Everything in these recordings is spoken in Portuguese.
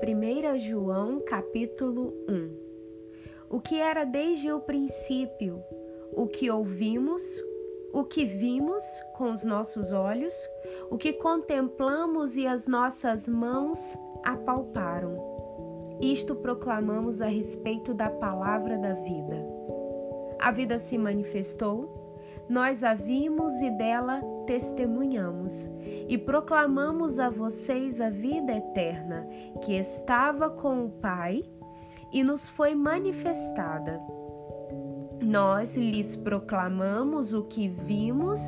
1 João capítulo 1 O que era desde o princípio, o que ouvimos, o que vimos com os nossos olhos, o que contemplamos e as nossas mãos apalparam. Isto proclamamos a respeito da palavra da vida. A vida se manifestou, nós a vimos e dela testemunhamos, e proclamamos a vocês a vida eterna, que estava com o Pai e nos foi manifestada. Nós lhes proclamamos o que vimos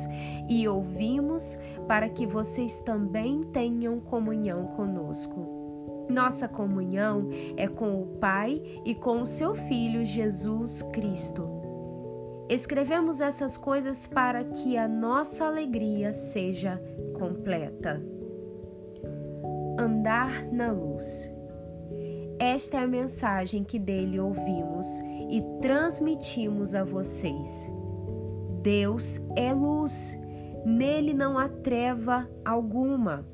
e ouvimos, para que vocês também tenham comunhão conosco. Nossa comunhão é com o Pai e com o seu Filho Jesus Cristo. Escrevemos essas coisas para que a nossa alegria seja completa. Andar na luz. Esta é a mensagem que dele ouvimos e transmitimos a vocês. Deus é luz, nele não há treva alguma.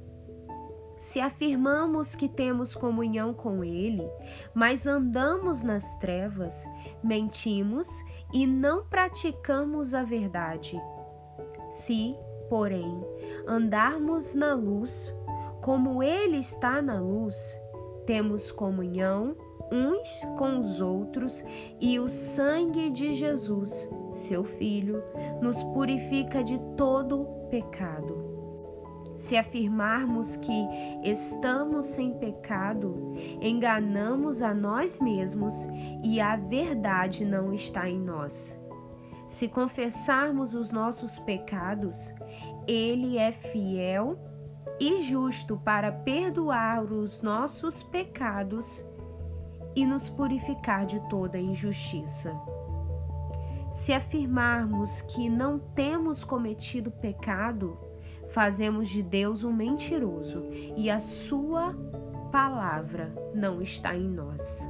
Se afirmamos que temos comunhão com Ele, mas andamos nas trevas, mentimos e não praticamos a verdade. Se, porém, andarmos na luz, como Ele está na luz, temos comunhão uns com os outros e o sangue de Jesus, seu Filho, nos purifica de todo pecado. Se afirmarmos que estamos sem pecado, enganamos a nós mesmos e a verdade não está em nós. Se confessarmos os nossos pecados, Ele é fiel e justo para perdoar os nossos pecados e nos purificar de toda injustiça. Se afirmarmos que não temos cometido pecado, fazemos de Deus um mentiroso e a sua palavra não está em nós.